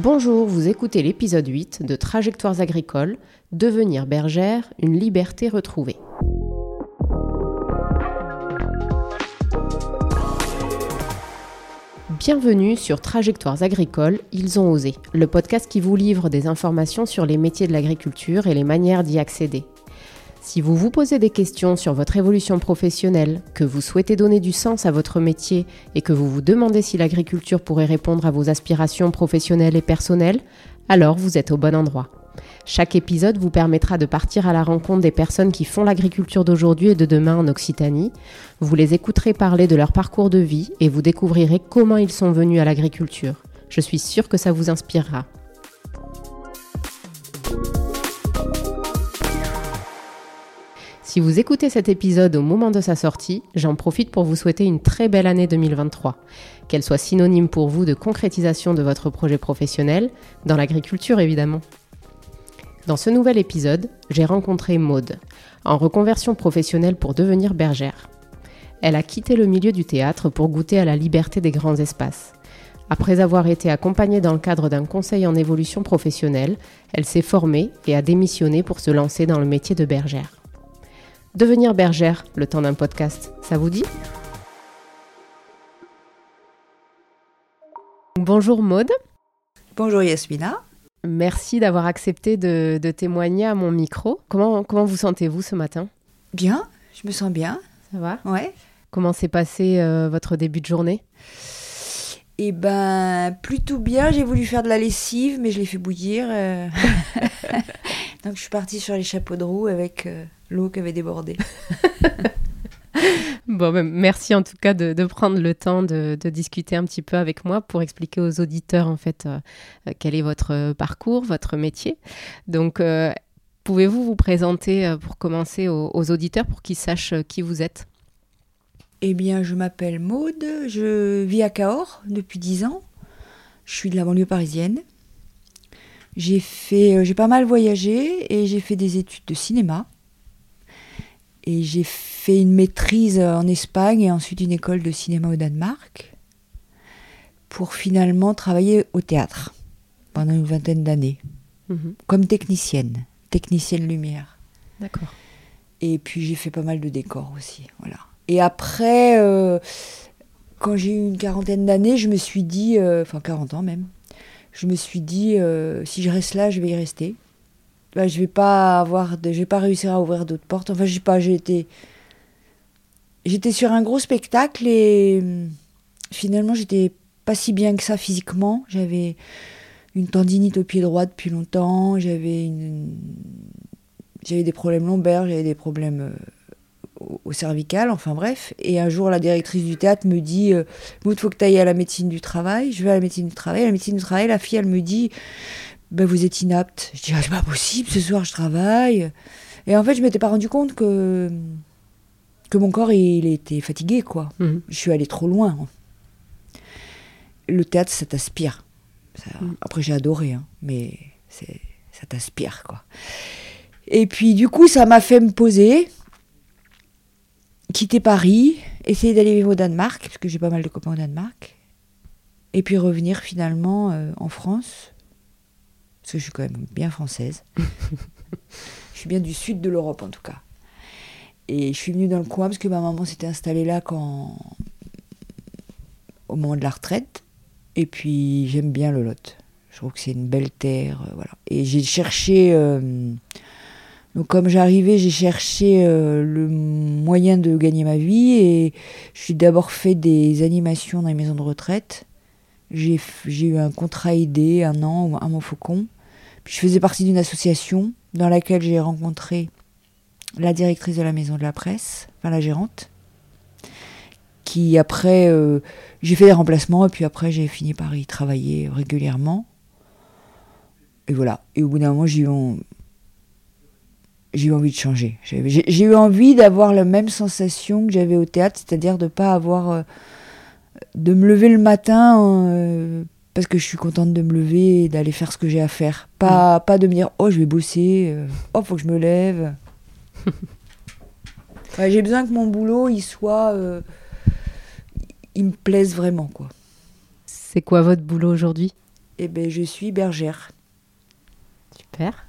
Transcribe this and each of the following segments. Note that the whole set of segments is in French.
Bonjour, vous écoutez l'épisode 8 de Trajectoires agricoles, Devenir bergère, une liberté retrouvée. Bienvenue sur Trajectoires agricoles, ils ont osé, le podcast qui vous livre des informations sur les métiers de l'agriculture et les manières d'y accéder. Si vous vous posez des questions sur votre évolution professionnelle, que vous souhaitez donner du sens à votre métier et que vous vous demandez si l'agriculture pourrait répondre à vos aspirations professionnelles et personnelles, alors vous êtes au bon endroit. Chaque épisode vous permettra de partir à la rencontre des personnes qui font l'agriculture d'aujourd'hui et de demain en Occitanie. Vous les écouterez parler de leur parcours de vie et vous découvrirez comment ils sont venus à l'agriculture. Je suis sûre que ça vous inspirera. Si vous écoutez cet épisode au moment de sa sortie, j'en profite pour vous souhaiter une très belle année 2023. Qu'elle soit synonyme pour vous de concrétisation de votre projet professionnel, dans l'agriculture évidemment. Dans ce nouvel épisode, j'ai rencontré Maude, en reconversion professionnelle pour devenir bergère. Elle a quitté le milieu du théâtre pour goûter à la liberté des grands espaces. Après avoir été accompagnée dans le cadre d'un conseil en évolution professionnelle, elle s'est formée et a démissionné pour se lancer dans le métier de bergère. Devenir bergère, le temps d'un podcast, ça vous dit? Bonjour Maude. Bonjour Yasmina. Merci d'avoir accepté de, témoigner à mon micro. Comment, comment vous sentez-vous ce matin? Bien, je me sens bien. Ça va? Ouais. Comment s'est passé euh, votre début de journée? Eh ben, plutôt bien. J'ai voulu faire de la lessive, mais je l'ai fait bouillir. euh. Donc je suis partie sur les chapeaux de roue avec euh, l'eau qui avait débordé. Bon, ben, merci en tout cas de, de prendre le temps de, de discuter un petit peu avec moi pour expliquer aux auditeurs en fait euh, quel est votre parcours, votre métier. Donc, euh, pouvez-vous vous présenter euh, pour commencer aux, aux auditeurs pour qu'ils sachent euh, qui vous êtes? Eh bien, je m'appelle Maude, je vis à Cahors depuis 10 ans. Je suis de la banlieue parisienne. J'ai fait, euh, j'ai pas mal voyagé et j'ai fait des études de cinéma. Et j'ai fait une maîtrise en Espagne et ensuite une école de cinéma au Danemark pour finalement travailler au théâtre pendant une vingtaine d'années Mhm. comme technicienne, technicienne lumière. D'accord. Et puis j'ai fait pas mal de décors aussi, voilà. Et après, euh, quand j'ai eu une quarantaine d'années, je me suis dit, euh, enfin 40 ans même, je me suis dit, euh, si je reste là, je vais y rester. Bah, je vais pas avoir, de, vais pas réussir à ouvrir d'autres portes. Enfin, je pas, été, j'étais sur un gros spectacle et hum, finalement j'étais pas si bien que ça physiquement. J'avais une tendinite au pied droit depuis longtemps. J'avais une, j'avais des problèmes lombaires, j'avais des problèmes euh, au, cervical, enfin bref. Et un jour, la directrice du théâtre me dit euh, Maud, faut que tu ailles à la médecine du travail. Je vais à la médecine du travail. La médecine du travail, la fille, elle me dit ben, Vous êtes inapte. Je dis ah, C'est pas possible, ce soir, je travaille. Et en fait, je m'étais pas rendu compte que, que mon corps, il était fatigué, quoi. Mhm. Je suis allée trop loin. Le théâtre, ça t'aspire. Ça- Mm. Après, j'ai adoré, hein, mais ça t'aspire, quoi. Et puis, du coup, ça m'a fait me poser, quitter Paris, essayer d'aller vivre au Danemark, parce que j'ai pas mal de copains au Danemark, et puis revenir finalement euh, en France, parce que je suis quand même bien française. je suis bien du sud de l'Europe, en tout cas. Et je suis venue dans le coin parce que ma maman s'était installée là quand au moment de la retraite. Et puis j'aime bien le Lot. Je trouve que c'est une belle terre, euh, voilà. Et j'ai cherché, euh, donc comme j'arrivais, j'ai cherché euh, le moyen de gagner ma vie et je suis d'abord fait des animations dans les maisons de retraite. J'ai eu un contrat aidé, un an à Montfaucon. Puis je faisais partie d'une association dans laquelle j'ai rencontré la directrice de la maison de la presse, enfin la gérante, qui après, euh, j'ai fait des remplacements et puis après j'ai fini par y travailler régulièrement. Et voilà. Et au bout d'un moment, j'ai eu, envie de changer. J'ai eu envie d'avoir la même sensation que j'avais au théâtre, c'est-à-dire de pas avoir, euh, de me lever le matin euh, parce que je suis contente de me lever et d'aller faire ce que j'ai à faire. Pas, pas de me dire oh je vais bosser, euh, oh faut que je me lève. Ouais, j'ai besoin que mon boulot il soit, euh, il me plaise vraiment quoi. C'est quoi votre boulot aujourd'hui? Eh ben, je suis bergère. Super.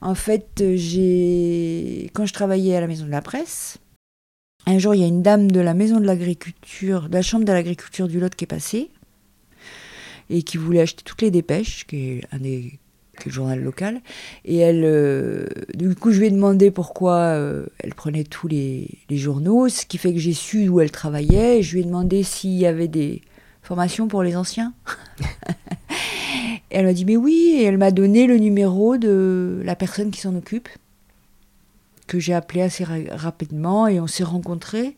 En fait, j'ai quand je travaillais à la maison de la presse, un jour, il y a une dame de la maison de l'agriculture, de la chambre de l'agriculture du Lot qui est passée et qui voulait acheter toutes les dépêches, qui est un des qui est le journal local. Et elle, euh, du coup, je lui ai demandé pourquoi euh, elle prenait tous les, journaux, ce qui fait que j'ai su où elle travaillait. Je lui ai demandé s'il y avait des formations pour les anciens. Et elle m'a dit mais oui, et elle m'a donné le numéro de la personne qui s'en occupe, que j'ai appelé assez ra- rapidement et on s'est rencontrés.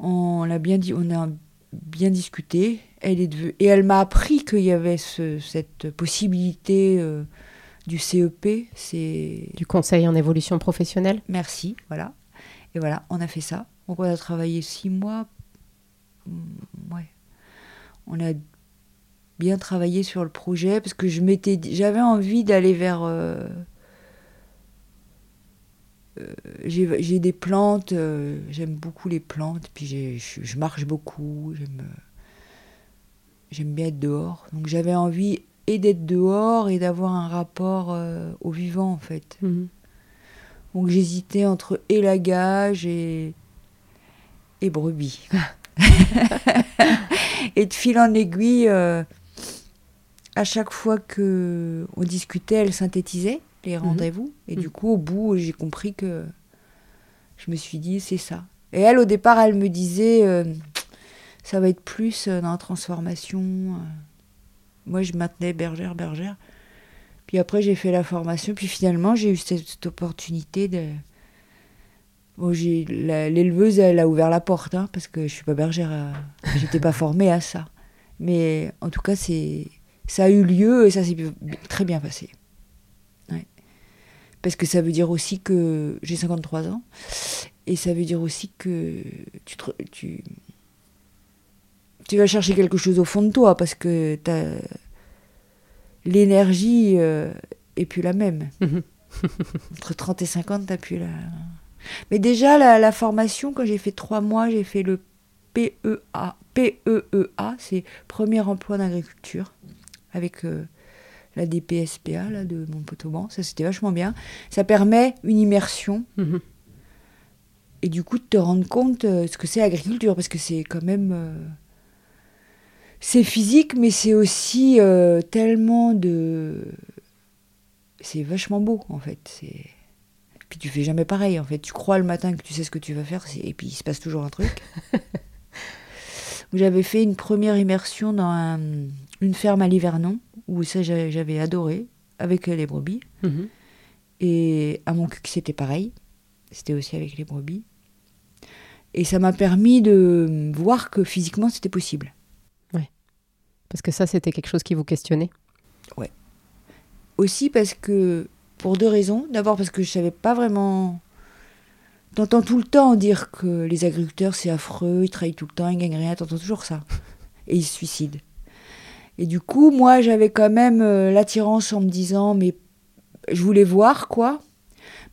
On a bien dit, on a bien discuté. Elle est devenue- et elle m'a appris qu'il y avait ce- cette possibilité euh, du CEP. C'est Du conseil en évolution professionnelle merci, voilà. Et voilà, on a fait ça. Donc on a travaillé six mois. Mm, Ouais. On a bien travaillé sur le projet parce que je m'étais, j'avais envie d'aller vers. euh, j'ai j'ai des plantes, euh, j'aime beaucoup les plantes, puis je, je marche beaucoup, j'aime euh, j'aime bien être dehors. Donc j'avais envie et d'être dehors et d'avoir un rapport euh, au vivant en fait. Mhm. Donc j'hésitais entre élagage et, et brebis. et de fil en aiguille, euh, à chaque fois que on discutait, elle synthétisait les rendez-vous. Et du Mhm. coup, au bout, j'ai compris que je me suis dit, c'est ça. Et elle, au départ, elle me disait, euh, ça va être plus euh, dans la transformation. euh. Moi, je maintenais bergère, bergère. Puis après, j'ai fait la formation. Puis finalement, j'ai eu cette, cette opportunité de. Bon, l'éleveuse, elle a ouvert la porte, hein, parce que je suis pas bergère. J'étais pas formée à ça. Mais en tout cas, c'est ça a eu lieu et ça s'est très bien passé. Parce que ça veut dire aussi que j'ai 53 ans. Et ça veut dire aussi que tu, te- tu, tu vas chercher quelque chose au fond de toi parce que t'as l'énergie euh, est plus la même. Mhm. Entre 30 et 50, t'as plus la. Mais déjà, la, la formation, quand j'ai fait trois mois, j'ai fait le PEA. PEEA, c'est Premier emploi d'agriculture, avec euh, la DPSPA là, de Montauban. Ça, c'était vachement bien. Ça permet une immersion Mhm. et du coup de te rendre compte euh, ce que c'est l'agriculture, parce que c'est quand même. euh, c'est physique, mais c'est aussi euh, tellement de. C'est vachement beau, en fait. C'est. Puis tu fais jamais pareil, en fait. Tu crois le matin que tu sais ce que tu vas faire, et puis il se passe toujours un truc. J'avais fait une première immersion dans un- une ferme à Livernon, où ça j'a- j'avais adoré, avec les brebis. Mhm. Et à mon cuc, c'était pareil. C'était aussi avec les brebis. Et ça m'a permis de voir que physiquement, c'était possible. Parce que ça, c'était quelque chose qui vous questionnait. Aussi parce que, pour deux raisons. D'abord parce que je savais pas vraiment... T'entends tout le temps dire que les agriculteurs, c'est affreux, ils travaillent tout le temps, ils gagnent rien, t'entends toujours ça. Et ils se suicident. Et du coup, moi, j'avais quand même euh, l'attirance en me disant, mais je voulais voir, quoi.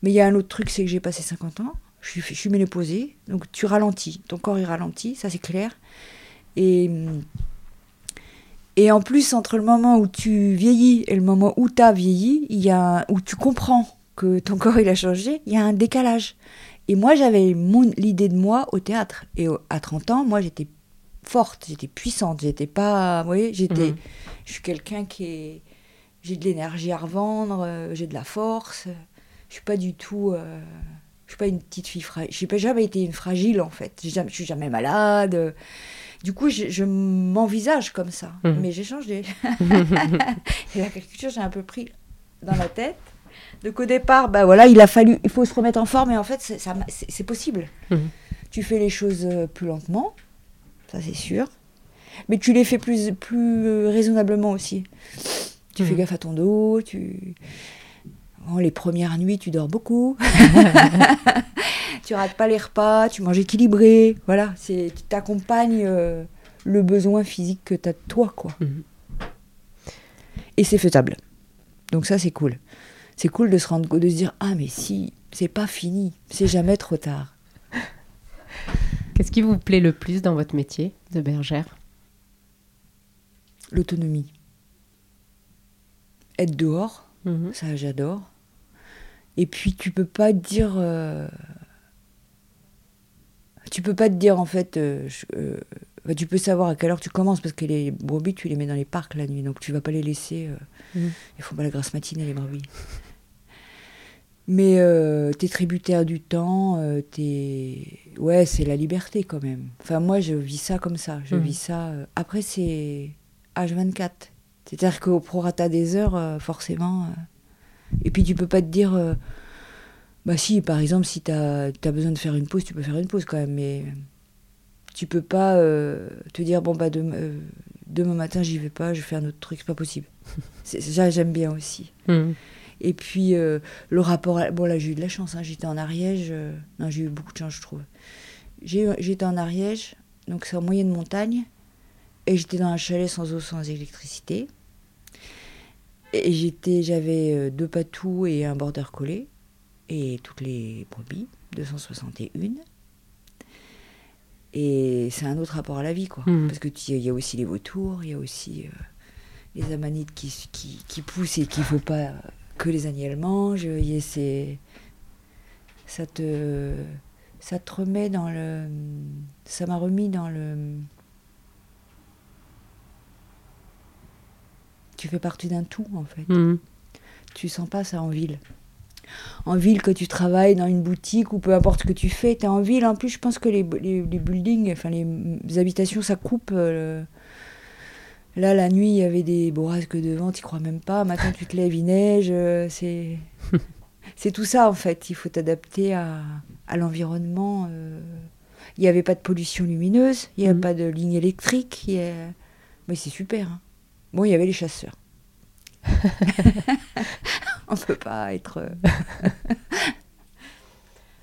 Mais il y a un autre truc, c'est que j'ai passé 50 ans, je suis, je donc tu ralentis, ton corps il ralentit, ça c'est clair. Et, et en plus, entre le moment où tu vieillis et le moment où tu as vieilli, il y a, où tu comprends que ton corps il a changé, il y a un décalage. Et moi, j'avais l'idée de moi au théâtre. Et à 30 ans, moi, j'étais forte, j'étais puissante, j'étais pas. Vous voyez, j'étais. Mhm. Je suis quelqu'un qui est. J'ai de l'énergie à revendre, euh, j'ai de la force. Je suis pas du tout. euh, je suis pas une petite fille fragile. Je n'ai jamais été une fragile, en fait. Je suis jamais malade. Du coup, je, je m'envisage comme ça. Mhm. Mais j'ai changé. Et l'agriculture, j'ai un peu pris dans la tête. Donc au départ, bah voilà, il a fallu, il faut se remettre en forme et en fait, c'est possible. Mhm. Tu fais les choses euh, plus lentement, ça c'est sûr, mais tu les fais plus, plus euh, raisonnablement aussi. Tu fais Mhm. gaffe à ton dos, tu... Bon, les premières nuits, tu dors beaucoup. tu rates pas les repas, tu manges équilibré. Voilà, c'est, tu t'accompagnes euh, le besoin physique que tu as de toi, quoi. Mhm. Et c'est faisable. Donc ça, c'est cool. C'est cool de se rendre compte, de se dire Ah, mais si, c'est pas fini, c'est jamais trop tard. Qu'est-ce qui vous plaît le plus dans votre métier de bergère? L'autonomie. être dehors. Mhm. Ça, j'adore. Et puis, tu peux pas dire. euh, Tu peux pas te dire, en fait. euh, je- euh, bah, tu peux savoir à quelle heure tu commences, parce que les brebis, tu les mets dans les parcs la nuit, donc tu vas pas les laisser. euh, Mhm. Ils font pas la grasse matinée, les brebis. Mais euh, t'es tributaire du temps, euh, t'es... Ouais, c'est la liberté quand même. Enfin, moi, je vis ça comme ça. Je Mhm. vis ça... euh, Après, c'est H24. C'est-à-dire qu'au prorata des heures, euh, forcément... Et puis, tu peux pas te dire... Bah si, par exemple, si t'as as besoin de faire une pause, tu peux faire une pause quand même, mais... Tu peux pas te dire, bon, bah, demain, demain matin, j'y vais pas, je fais un autre truc, c'est pas possible. Ça, j'aime bien aussi. Mhm. Et puis, euh, le rapport. à- Bon, là, j'ai eu de la chance. hein, J'étais en Ariège. euh, Non, j'ai eu beaucoup de chance, je trouve. J'étais en Ariège, donc c'est en moyenne montagne. Et j'étais dans un chalet sans eau, sans électricité. Et j'étais, j'avais euh, deux patous et un border collé. Et toutes les brebis, 261. Et c'est un autre rapport à la vie, quoi. Mhm. Parce que tu- il y a aussi les vautours, il y a aussi euh, les amanites qui, qui, qui poussent et qu'il faut pas que les agnelles mangent. Il y a ces- ça te ça te remet dans le ça m'a remis dans le tu fais partie d'un tout en fait. Mhm. Tu sens pas ça en ville. En ville, que tu travailles dans une boutique ou peu importe ce que tu fais, tu es en ville. En plus, je pense que les, les, les buildings, enfin les, habitations, ça coupe. euh, Là, la nuit, il y avait des bourrasques de vent, tu crois même pas. Maintenant, tu te lèves, il neige. euh, C'est c'est tout ça, en fait. Il faut t'adapter à, à l'environnement. euh. Il n'y avait pas de pollution lumineuse, il n'y avait Mhm. pas de ligne électrique. il y a- Mais c'est super. hein. Bon, il y avait les chasseurs. On peut pas être.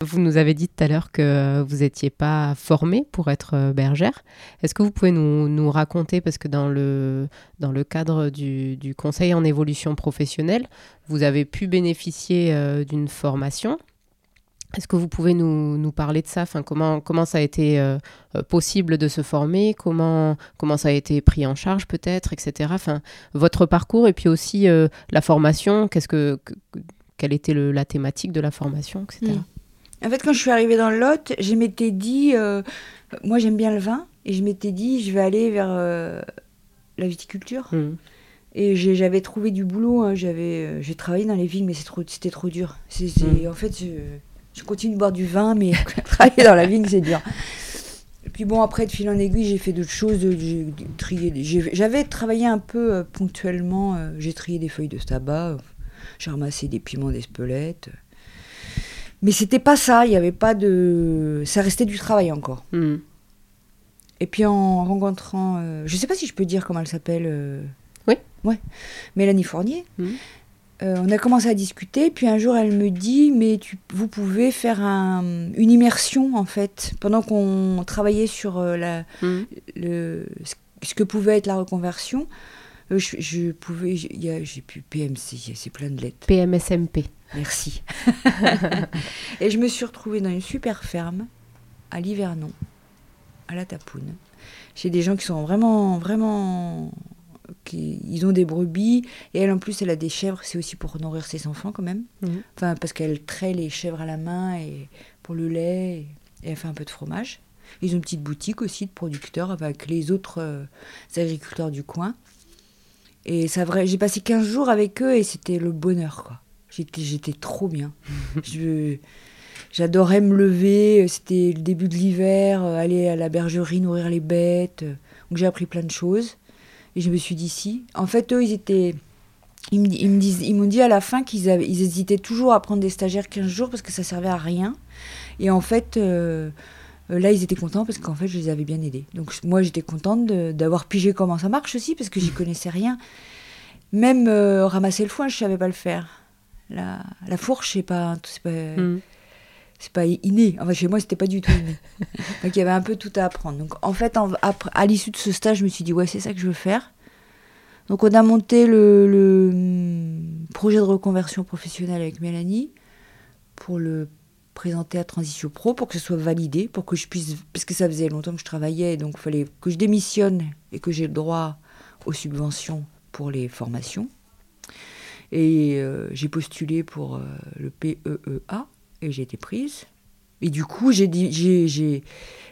Vous nous avez dit tout à l'heure que vous n'étiez pas formée pour être euh, bergère. Est-ce que vous pouvez nous, raconter, parce que dans le, cadre du, conseil en évolution professionnelle, vous avez pu bénéficier euh, d'une formation. Est-ce que vous pouvez nous, parler de ça? Enfin, comment, ça a été euh, possible de se former? Comment, ça a été pris en charge peut-être, etc. Enfin, votre parcours et puis aussi la formation, qu'est-ce que, que- quelle était la thématique de la formation, etc. En fait, quand je suis arrivée dans le Lot, je m'étais dit, euh, moi j'aime bien le vin, et je m'étais dit, je vais aller vers euh, la viticulture. Mm. Et j'avais trouvé du boulot, hein, j'avais, euh, j'ai travaillé dans les vignes, mais trop- c'était trop dur. C'est- En fait, je, continue de boire du vin, mais travailler dans la vigne, c'est dur. Et puis bon, après, de fil en aiguille, j'ai fait d'autres choses. J'avais travaillé un peu euh, ponctuellement, j'ai trié des feuilles de tabac, j'ai ramassé des piments d'Espelette. Mais c'était pas ça, il n'y avait pas de... Ça restait du travail encore. Mm. Et puis en rencontrant, euh, je sais pas si je peux dire comment elle s'appelle. euh, Oui. Ouais. Mélanie Fournier. Mhm. Euh, on a commencé à discuter, puis un jour elle me dit, mais tu, vous pouvez faire un- une immersion en fait, pendant qu'on travaillait sur euh, la, Mm. le, ce- que pouvait être la reconversion. euh, je, je pouvais, j'ai- pu PMC, il y a- c'est plein de lettres. PMSMP. Merci. et je me suis retrouvée dans une super ferme à Livernon, à la Tapoune. Chez des gens qui sont vraiment, vraiment. Qui, ils ont des brebis. Et elle, en plus, elle a des chèvres. C'est aussi pour nourrir ses enfants, quand même. Mhm. Enfin, parce qu'elle traite les chèvres à la main et pour le lait. Et, et elle fait un peu de fromage. Ils ont une petite boutique aussi de producteurs avec les autres euh, agriculteurs du coin. Et ça vrai, j'ai passé 15 jours avec eux et c'était le bonheur, quoi. J'étais, j'étais trop bien. Je, j'adorais me lever, c'était le début de l'hiver, euh, aller à la bergerie nourrir les bêtes. euh, Donc j'ai appris plein de choses. Et je me suis dit si. En fait, eux, ils étaient. Ils me, ils me disent, ils m'ont dit à la fin qu'ils avaient, ils hésitaient toujours à prendre des stagiaires 15 jours parce que ça servait à rien. Et en fait, euh, euh, là, ils étaient contents parce qu'en fait, je les avais bien aidés. Donc moi, j'étais contente d'avoir pigé comment ça marche aussi parce que j'y connaissais rien. Même euh, ramasser le foin, je savais pas le faire. La, la fourche, c'est pas, c'est pas, Mm. c'est pas inné. Enfin, chez moi, c'était pas du tout inné. Donc, il y avait un peu tout à apprendre. Donc, en fait, en- après- à l'issue de ce stage, je me suis dit, ouais, c'est ça que je veux faire. Donc, on a monté le, le, hum, projet de reconversion professionnelle avec Mélanie pour le présenter à Transition Pro, pour que ce soit validé, pour que je puisse. Parce que ça faisait longtemps que je travaillais, donc il fallait que je démissionne et que j'ai le droit aux subventions pour les formations. Et euh, j'ai postulé pour euh, le PEEA et j'ai été prise. Et du coup, j'ai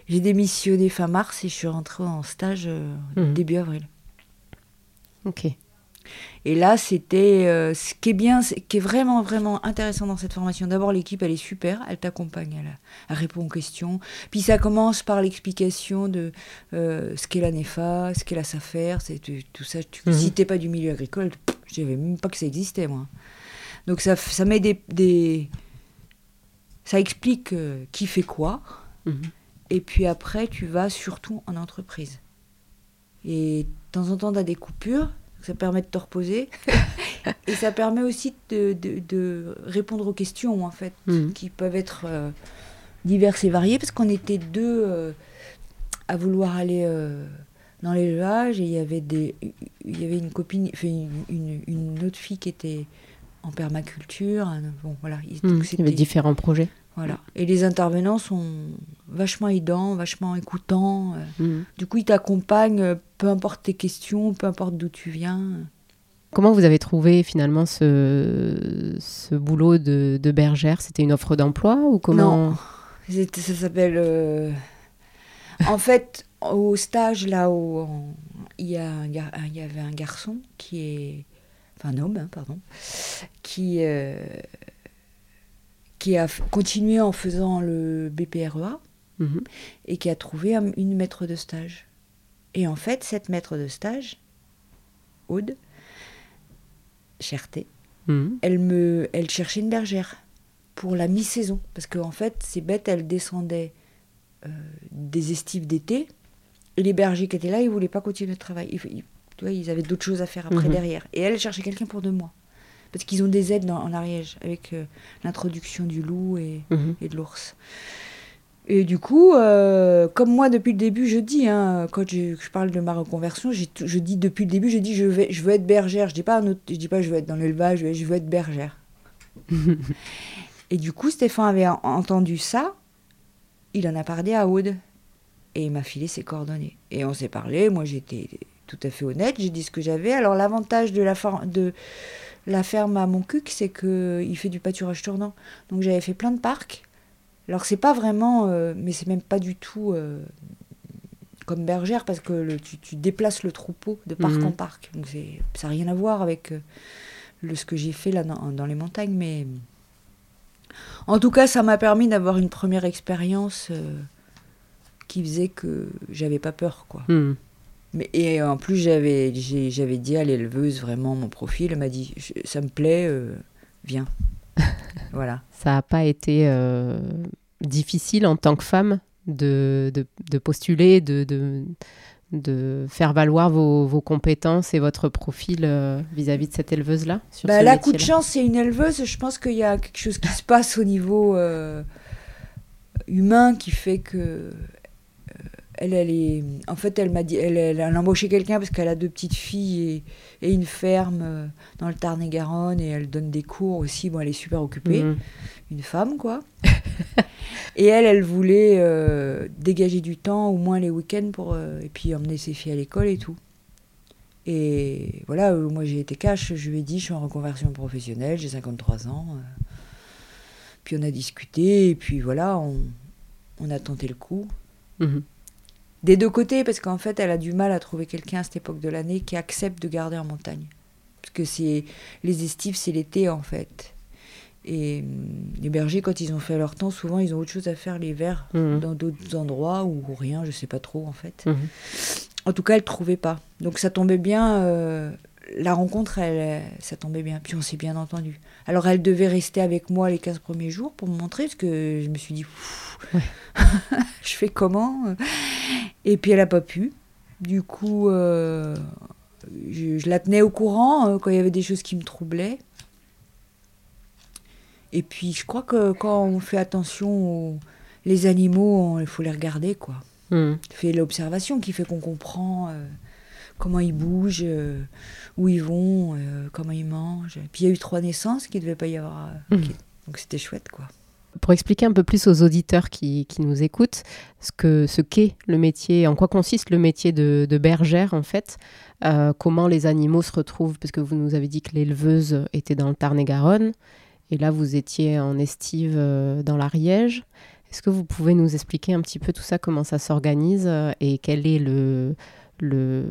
démissionné fin mars et je suis rentrée en stage euh, Mhm. début avril. Ok. Et là, c'était euh, ce qui est bien, ce qui est vraiment, vraiment intéressant dans cette formation. D'abord, l'équipe, elle est super, elle t'accompagne, elle, elle répond aux questions. Puis ça commence par l'explication de euh, ce qu'est la NEFA, ce qu'est la SAFER, c'est tout, tout ça. Tu, Mhm. Si t'es pas du milieu agricole, je savais même pas que ça existait, moi. Donc ça, ça met des, des- ça explique euh, qui fait quoi. Mhm. Et puis après, tu vas surtout en entreprise. Et de temps en temps, tu as des coupures, ça permet de te reposer. et ça permet aussi de, de- de répondre aux questions, en fait, Mhm. qui peuvent être euh, diverses et variées, parce qu'on était deux euh, à vouloir aller euh, dans l'élevage, et il y avait des, il y avait une copine, enfin, une, une- une autre fille qui était en permaculture. Bon, voilà. il- donc Il y avait différents projets. Voilà. Et les intervenants sont vachement aidants, vachement écoutants. euh. Mhm. Du coup, ils t'accompagnent, euh, peu importe tes questions, peu importe d'où tu viens. Comment vous avez trouvé finalement ce, ce boulot de, de bergère? C'était une offre d'emploi ou comment? C'était- Ça s'appelle. euh, En fait, au stage, là où il y, a un gar- il y avait un garçon qui est. Enfin, un homme, hein, pardon. Qui. euh, qui a continué en faisant le BPREA. Mhm. et qui a trouvé un- une maître de stage. Et en fait, cette maître de stage, Aude, Cherté, Mhm. elle, me, elle cherchait une bergère pour la mi-saison. Parce qu'en fait, c'est bête, elle descendait euh, des estives d'été. Et les bergers qui étaient là, ils voulaient pas continuer le travail. Ils, ils- tu vois, ils avaient d'autres choses à faire après Mhm. derrière. Et elle cherchait quelqu'un pour deux mois. Parce qu'ils ont des aides dans- en Ariège, avec euh, l'introduction du loup et, Mhm. et de l'ours. Et du coup, euh, comme moi depuis le début, je dis, hein, quand je, je parle de ma reconversion, je dis depuis le début, je dis je, vais, je veux être bergère. Je dis pas un autre, je dis pas je veux être dans l'élevage, je veux, je veux être bergère. et du coup, Stéphane avait en- entendu ça, il en a parlé à Aude et il m'a filé ses coordonnées. Et on s'est parlé, moi j'étais tout à fait honnête, j'ai dit ce que j'avais. Alors l'avantage de la, for- de la ferme à Montcuq, c'est qu'il fait du pâturage tournant. Donc j'avais fait plein de parcs. Alors c'est pas vraiment, euh, mais c'est même pas du tout euh, comme bergère parce que le- tu, tu déplaces le troupeau de parc Mhm. en parc. Donc ça n'a rien à voir avec euh, le, ce que j'ai fait là dans, dans les montagnes. Mais en tout cas, ça m'a permis d'avoir une première expérience qui faisait que j'avais pas peur, quoi. Mhm. Mais, et en plus, j'avais, dit à l'éleveuse vraiment mon profil. Elle m'a dit Je- Ça me plaît, euh, viens. voilà. Ça n'a pas été euh, difficile en tant que femme de, de, de postuler, de, de, de faire valoir vos, vos compétences et votre profil euh, vis-à-vis de cette éleveuse-là sur Bah, la coup de chance, c'est une éleveuse. Je pense qu'il y a quelque chose qui se passe au niveau humain qui fait que. Elle, elle est. En fait, elle m'a dit. Elle, elle a embauché quelqu'un parce qu'elle a deux petites filles et, et une ferme euh, dans le Tarn-et-Garonne et elle donne des cours aussi. Bon, elle est super occupée. Mhm. Une femme, quoi. et elle, elle voulait euh, dégager du temps, au moins les week-ends, pour. euh, et puis emmener ses filles à l'école et tout. Et voilà, euh, moi j'ai été cash, je lui ai dit, je suis en reconversion professionnelle, j'ai 53 ans. Puis on a discuté, et puis voilà, on, on a tenté le coup. Mhm. Des deux côtés, parce qu'en fait, elle a du mal à trouver quelqu'un à cette époque de l'année qui accepte de garder en montagne. Parce que c'est les estives, c'est l'été en fait. Et hum, les bergers, quand ils ont fait leur temps, souvent ils ont autre chose à faire l'hiver Mhm. dans d'autres endroits ou rien, je sais pas trop en fait. Mhm. En tout cas, elle trouvait pas. Donc ça tombait bien. euh, la rencontre, elle, ça tombait bien. Puis on s'est bien entendu. Alors elle devait rester avec moi les 15 premiers jours pour me montrer, parce que je me suis dit, je fais comment? Et puis elle a pas pu. Du coup, euh, je, je la tenais au courant euh, quand il y avait des choses qui me troublaient. Et puis je crois que quand on fait attention aux les animaux, il faut les regarder, quoi Mhm. fait l'observation qui fait qu'on comprend euh, comment ils bougent, euh, où ils vont, euh, comment ils mangent. Puis il y a eu trois naissances qui ne devait pas y avoir. euh, Mhm. qui- Donc c'était chouette, quoi. Pour expliquer un peu plus aux auditeurs qui, qui nous écoutent ce que ce qu'est le métier, en quoi consiste le métier de, de bergère en fait, euh, comment les animaux se retrouvent, parce que vous nous avez dit que l'éleveuse était dans le Tarn-et-Garonne, et là vous étiez en estive dans l'Ariège. Est-ce que vous pouvez nous expliquer un petit peu tout ça, comment ça s'organise et quel est le, le,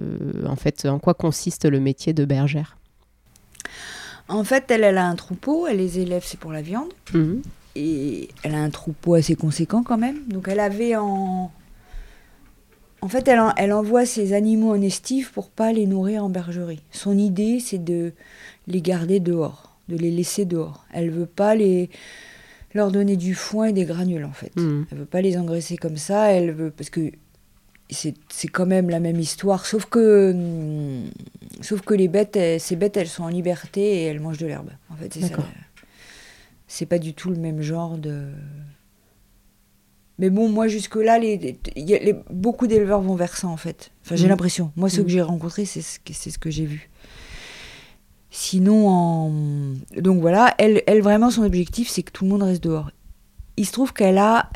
en fait, en quoi consiste le métier de bergère En fait, elle, elle a un troupeau, elle les élève, c'est pour la viande. Mhm. Et elle a un troupeau assez conséquent quand même. Donc elle avait en... En fait, elle, en- elle envoie ses animaux en estive pour pas les nourrir en bergerie. Son idée, c'est de les garder dehors, de les laisser dehors. Elle veut pas les leur donner du foin et des granules en fait. Mhm. Elle veut pas les engraisser comme ça, elle veut parce que c'est quand même la même histoire, sauf que hum, sauf que les bêtes, elles- ces bêtes, elles sont en liberté et elles mangent de l'herbe. En fait, c'est ça. D'accord. C'est pas du tout le même genre de. Mais bon, moi jusque là, les, beaucoup d'éleveurs vont vers ça en fait. Enfin, j'ai Mhm. l'impression. Moi, ceux que j'ai rencontrés, c'est ce ce que j'ai vu. Sinon, en... donc voilà, elle, elle vraiment son objectif, c'est que tout le monde reste dehors. Il se trouve qu'elle a,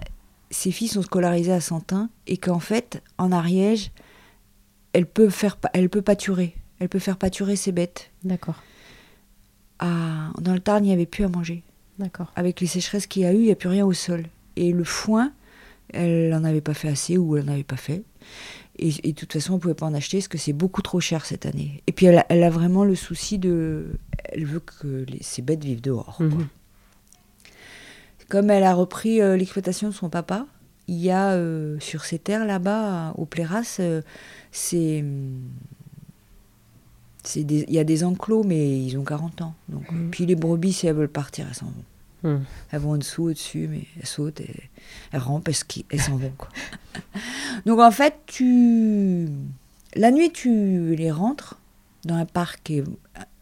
ses filles sont scolarisées à Santin et qu'en fait, en Ariège, elle peut faire, elle peut pâturer, elle peut faire pâturer ses bêtes. D'accord, À- dans le Tarn, il n'y avait plus à manger. d'accord. Avec les sécheresses qu'il y a eu, il n'y a plus rien au sol. Et le foin, elle n'en avait pas fait assez ou elle n'en avait pas fait. Et, et de toute façon, on ne pouvait pas en acheter parce que c'est beaucoup trop cher cette année. Et puis, elle a, elle a vraiment le souci de. Elle veut que les- ses bêtes vivent dehors. quoi. Comme elle a repris euh, l'exploitation de son papa, il y a euh, sur ces terres là-bas, au Pléras, euh, c'est. des- Il y a des enclos, mais ils ont 40 ans. Donc, Mhm. Puis les brebis, si elles veulent partir, elles s'en vont. Mhm. Elles vont en dessous, au-dessus, mais elles sautent, et, elles rampent, elles, s'en vont. Quoi. Donc en fait, tu... la nuit, tu les rentres dans un parc qui est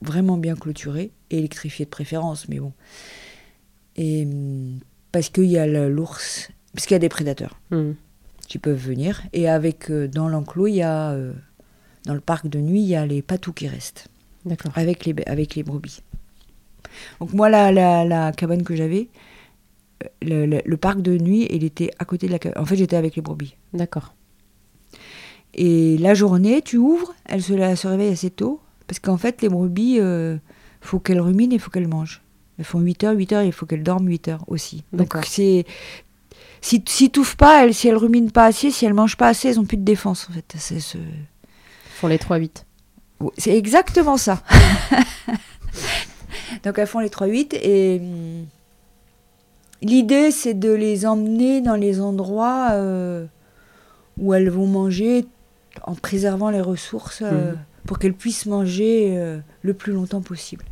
vraiment bien clôturé, et électrifié de préférence, mais bon. Et hum, parce qu'il y a l'ours, parce qu'il y a des prédateurs Mhm. qui peuvent venir, et avec euh, dans l'enclos, il y a euh, dans le parc de nuit, il y a les patous qui restent D'accord. avec les, avec les brebis. Donc moi, la, la, la cabane que j'avais, euh, le, le- le parc de nuit, il était à côté de la cabane. En fait, j'étais avec les brebis. D'accord. Et la journée, tu ouvres, elles se, elles se réveillent assez tôt, parce qu'en fait, les brebis, euh, faut qu'elles ruminent et il faut qu'elles mangent. Elles font 8 heures, 8 heures, il faut qu'elles dorment 8 heures aussi. Donc c'est... Si, si t'ouffes pas, elles, si elles ruminent pas assez, si elles mangent pas assez, elles ont plus de défense, en fait. C'est ce... Font les 3-8. Ouais, C'est exactement ça. Donc elles font les 3-8 et hum, l'idée c'est de les emmener dans les endroits euh, où elles vont manger en préservant les ressources euh, Mhm. pour qu'elles puissent manger euh, le plus longtemps possible.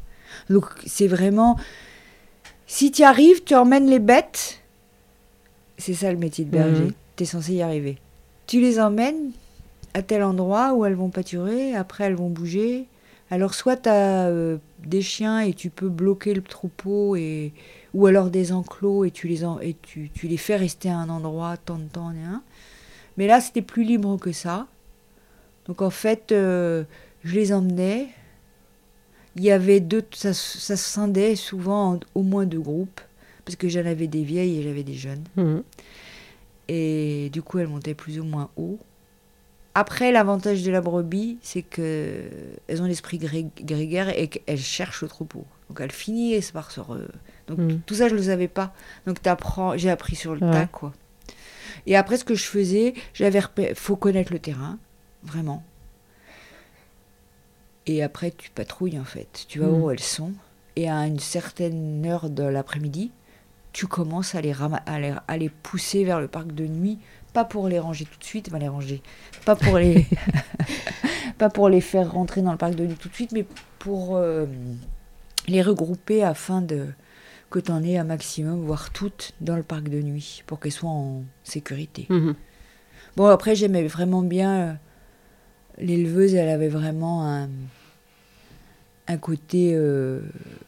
Donc c'est vraiment... Si tu y arrives, tu emmènes les bêtes. C'est ça le métier de berger. Mhm. Tu es censé y arriver. Tu les emmènes à tel endroit où elles vont pâturer, après elles vont bouger. Alors soit tu as des chiens et tu peux bloquer le troupeau, et, ou alors des enclos et tu les, en- et tu, tu les fais rester à un endroit tant de temps. hein. Mais là c'était plus libre que ça. Donc en fait, euh, je les emmenais. Il y avait deux, ça, ça se scindait souvent en au moins deux groupes, parce que j'en avais des vieilles et j'avais des jeunes. Mhm. Et du coup, elles montaient plus ou moins haut. Après, l'avantage de la brebis, c'est que elles ont l'esprit gré- grégaire et qu'elles cherchent le troupeau. Donc elles finissent par se... re- Donc Mhm. tout ça, je ne le savais pas. Donc t'apprends, j'ai appris sur le Ouais. tas, quoi. Et après, ce que je faisais, j'avais repé- faut connaître le terrain, vraiment. Et après, tu patrouilles, en fait. Tu vas Mhm. où elles sont. Et à une certaine heure de l'après-midi, tu commences à les, à, les, à les pousser vers le parc de nuit. Pas pour les ranger tout de suite, bah les ranger. Pas pour les, pas pour les faire rentrer dans le parc de nuit tout de suite, mais pour euh, les regrouper afin de que tu en aies un maximum, voire toutes, dans le parc de nuit, pour qu'elles soient en sécurité. Mhm. Bon, après, j'aimais vraiment bien euh, l'éleveuse, elle avait vraiment un, un côté, euh,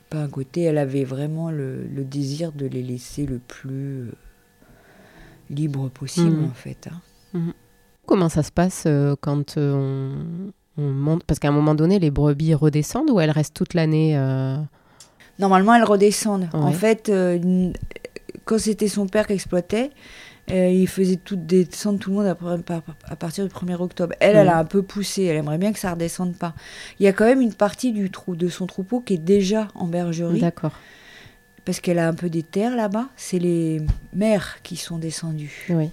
pas un côté, elle avait vraiment le, le désir de les laisser le plus euh, libre possible, Mhm. en fait. hein. Comment ça se passe euh, quand on, on monte Parce qu'à un moment donné, les brebis redescendent ou elles restent toute l'année Normalement, elles redescendent. En fait, quand c'était son père qui exploitait, euh, il faisait tout, descendre tout le monde à, à partir du 1er octobre. Elle, elle a Mhm. un peu poussé. Elle aimerait bien que ça redescende pas. Il y a quand même une partie du trou, de son troupeau qui est déjà en bergerie D'accord. parce qu'elle a un peu des terres là-bas. C'est les mères qui sont descendues. Oui.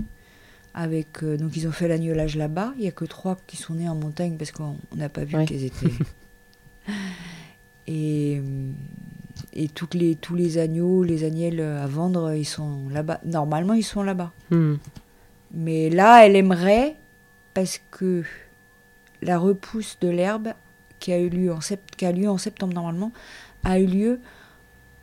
Avec, euh, donc ils ont fait l'agnolage là-bas. Il y a que trois qui sont nés en montagne parce qu'on on n'a pas vu Oui. qu'elles étaient. et euh, et toutes les, tous les agneaux, les agnelles à vendre, ils sont là-bas. Normalement, ils sont là-bas. Hmm. Mais là, elle aimerait parce que la repousse de l'herbe qui a eu lieu en, sept- qui a lieu en septembre normalement a eu lieu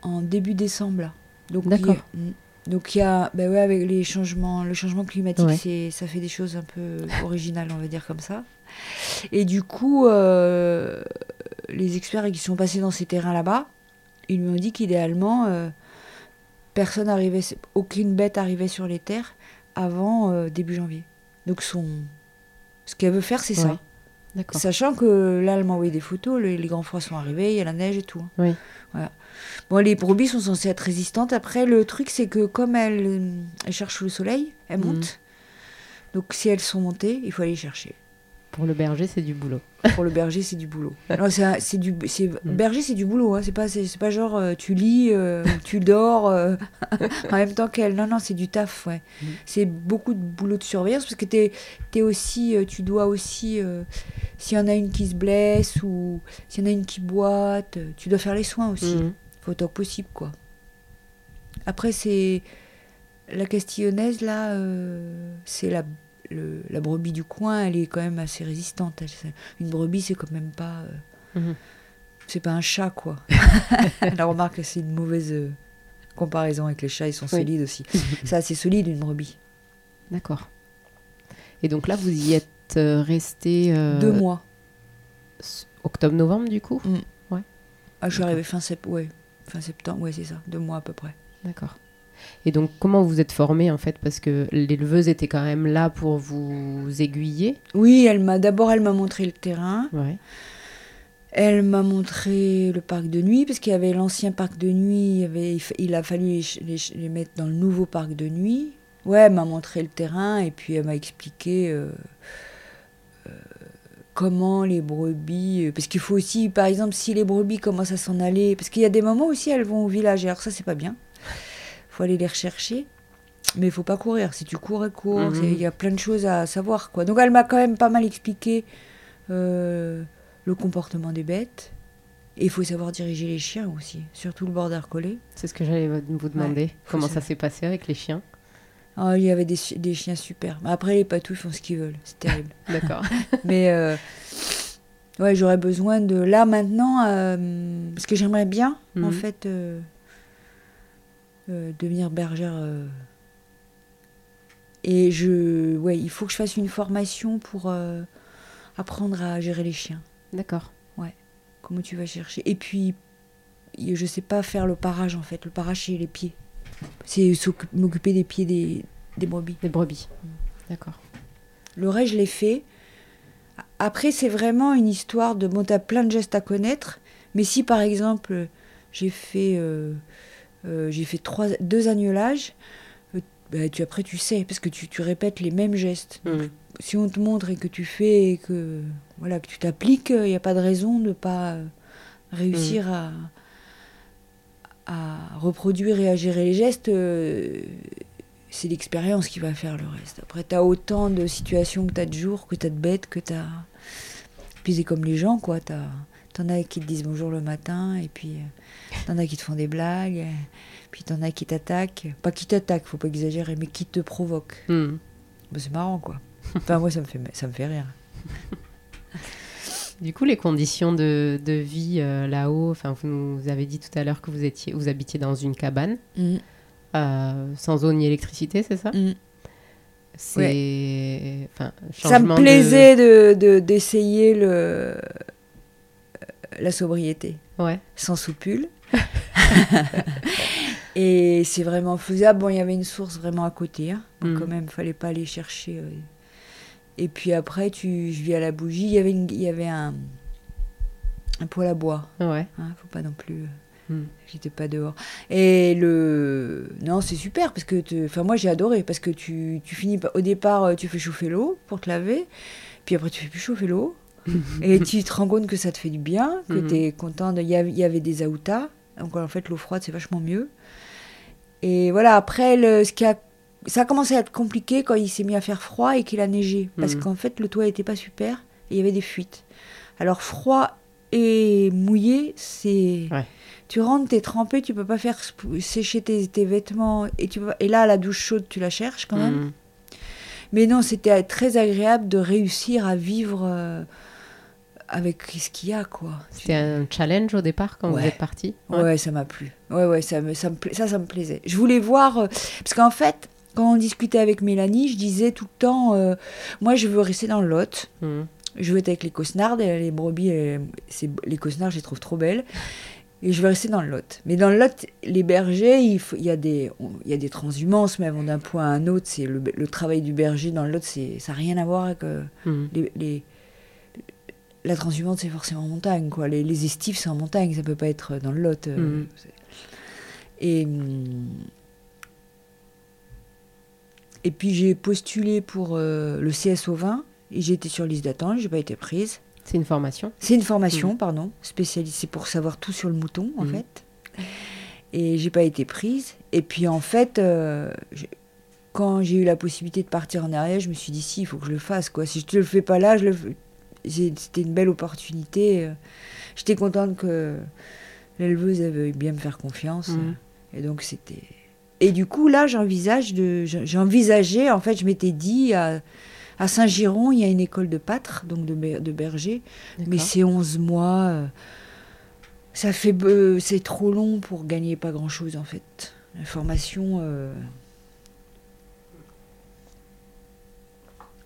en début décembre. là. Donc D'accord. il y a- donc il y a, ben ouais, avec les changements, le changement climatique, Ouais. c'est, ça fait des choses un peu originales, on va dire comme ça. Et du coup, euh, les experts qui sont passés dans ces terrains là-bas, ils lui ont dit qu'idéalement, euh, personne arrivait, aucune bête arrivait sur les terres avant euh, début janvier. Donc son, ce qu'elle veut faire, c'est Ouais. ça. Sachant que là, elle m'a envoyé des photos, les, les grands froids sont arrivés, il y a la neige et tout. hein. Oui. Voilà. Bon, les brebis sont censées être résistantes. Après, le truc, c'est que comme elles, elles cherchent le soleil, elles Mhm. montent. Donc, si elles sont montées, il faut aller les chercher. Pour le berger, c'est du boulot. Pour le berger, c'est du boulot. Non, c'est du c'est Mm. berger, c'est du boulot. Hein. C'est pas c'est c'est pas genre euh, tu lis, euh, tu dors euh, en même temps qu'elle. Non, non, c'est du taf. Ouais. Mm. C'est beaucoup de boulot de surveillance parce que t'es es aussi, tu dois aussi, s'il y en a une qui se blesse ou s'il y en a une qui boite, tu dois faire les soins aussi. Mhm. Faut autant que possible, quoi. Après, c'est la Castillonnaise là, c'est la le- la brebis du coin, elle est quand même assez résistante. Elle- Une brebis, c'est quand même pas. euh, Mhm. c'est pas un chat, quoi. La remarque, c'est une mauvaise euh, comparaison avec les chats, ils sont Oui. solides aussi. C'est solide, une brebis. D'accord. Et donc là, vous y êtes euh, resté euh, Deux mois. octobre-novembre, du coup Ah, je suis arrivée fin, sept- ouais, fin septembre, ouais, c'est ça. Deux mois à peu près. D'accord. Et donc, comment vous êtes formé en fait? Parce que l'éleveuse était quand même là pour vous aiguiller. Oui, elle m'a d'abord, elle m'a montré le terrain. Ouais. Elle m'a montré le parc de nuit, parce qu'il y avait l'ancien parc de nuit, il, avait, a fallu les mettre dans le nouveau parc de nuit. Ouais, elle m'a montré le terrain et puis elle m'a expliqué euh, euh, comment les brebis. euh, parce qu'il faut aussi, par exemple, si les brebis commencent à s'en aller, parce qu'il y a des moments aussi elles vont au village, et alors ça c'est pas bien. Faut aller les rechercher. Mais il faut pas courir. Si tu cours, courent. Mhm. Il y a plein de choses à savoir. Quoi. Donc elle m'a quand même pas mal expliqué euh, le comportement des bêtes. Et il faut savoir diriger les chiens aussi, surtout le border collie. C'est ce que j'allais vous demander. Comment ça. s'est passé avec les chiens? Ah, il y avait des, chi- des chiens super. Après, les patous font ce qu'ils veulent. C'est terrible. D'accord. Mais euh, ouais, j'aurais besoin de. Là, maintenant, euh, parce que j'aimerais bien, en Mhm. fait, euh, euh, devenir bergère. euh. Et je. Ouais, il faut que je fasse une formation pour euh, apprendre à gérer les chiens. D'accord. Comment tu vas chercher Et puis, je sais pas faire le parage, en fait. Le parage, c'est les pieds. C'est m'occuper des pieds des, des brebis. Des brebis. D'accord. Le reste, je l'ai fait. Après, c'est vraiment une histoire de. Bon, t'as plein de gestes à connaître, mais si par exemple, j'ai fait, j'ai fait trois, deux agnolages, euh, bah, tu, après tu sais, parce que tu, tu répètes les mêmes gestes. Mhm. Si on te montre et que tu fais et que, voilà, que tu t'appliques, il n'y a pas de raison de ne pas euh, réussir à, à reproduire et à gérer les gestes. euh, c'est l'expérience qui va faire le reste. Après, tu as autant de situations que tu as de jours, que tu as de bêtes, que tu as. Puis c'est comme les gens, quoi. T'as- T'en as qui te disent bonjour le matin, et puis euh, t'en as qui te font des blagues, puis t'en as qui t'attaquent. Pas qui t'attaquent, faut pas exagérer, mais qui te provoquent. Mhm. Bah, c'est marrant, quoi. Enfin, moi, ça me fait, ça me fait rire. Du coup, les conditions de, de vie euh, là-haut, enfin, vous nous avez dit tout à l'heure que vous étiez, vous habitiez dans une cabane Mm, euh, sans eau ni électricité, c'est ça? Mm. C'est, enfin, Ça me de- plaisait de de- d'essayer le la sobriété Ouais. sans soupule. Et c'est vraiment faisable. Bon, il y avait une source vraiment à côté. hein. Donc, Mm. quand même, fallait pas aller chercher. euh. Et puis après, tu, je vis à la bougie. Il y avait, une- il y avait un, un poêle à bois. Ouais. Hein, faut pas non plus. euh. Hmm. J'étais pas dehors. Et le. Non, c'est super parce que. Enfin, moi, j'ai adoré parce que tu, tu finis. Au départ, euh, tu fais chauffer l'eau pour te laver. Puis après, tu fais plus chauffer l'eau. Et tu te rends compte que ça te fait du bien, que hmm. tu es content. Il y, y, avait des aoutas. Donc, en fait, l'eau froide, c'est vachement mieux. Et voilà, après, le, ce qui a. Ça a commencé à être compliqué quand il s'est mis à faire froid et qu'il a neigé. Parce hmm. qu'en fait, le toit n'était pas super et il y avait des fuites. Alors, froid et mouillé, c'est. Ouais tu rentres, t'es trempé, tu peux pas faire sécher tes, vêtements. Et, tu et là, la douche chaude, tu la cherches quand même. Mm. Mais non, c'était très agréable de réussir à vivre euh, avec ce qu'il y a, quoi. C'était un challenge au départ quand vous êtes parti? Ouais. ça m'a plu. Ouais, ouais, ça, me, ça, me, ça, ça me plaisait. Je voulais voir... Euh, parce qu'en fait, quand on discutait avec Mélanie, je disais tout le temps, euh, moi, je veux rester dans le Lot. Mm. Je veux être avec les cosnards, les brebis, les, les cosnards, je les trouve trop belles. Et je vais rester dans le Lot. Mais dans le Lot, les bergers, il, faut, il, y, a des, il y a des transhumances, même d'un point à un autre. C'est le, le, travail du berger dans le Lot, ça n'a rien à voir avec euh, hmm. les, les, la transhumance, c'est forcément en montagne. Quoi. Les, les estifs, c'est en montagne, ça peut pas être dans le Lot. Euh, hmm. Et, et puis j'ai postulé pour euh, le CSO 20 et j'ai été sur liste d'attente, j'ai pas été prise. C'est une formation C'est une formation, mmh. pardon, spécialisée pour savoir tout sur le mouton, en mmh. fait. Et j'ai pas été prise. Et puis, en fait, euh, quand j'ai eu la possibilité de partir en arrière, je me suis dit, si, il faut que je le fasse. Quoi. Si je ne le fais pas là, je le... c'était une belle opportunité. J'étais contente que l'éleveuse avait bien me faire confiance. Mmh. Et donc, c'était. Et du coup, là, j'envisage de. J'envisageais, en fait, je m'étais dit. À à Saint-Giron, il y a une école de pâtres, donc de, de berger, mais c'est 11 mois. Euh, ça fait, c'est trop long pour gagner pas grand-chose en fait. La formation. Euh,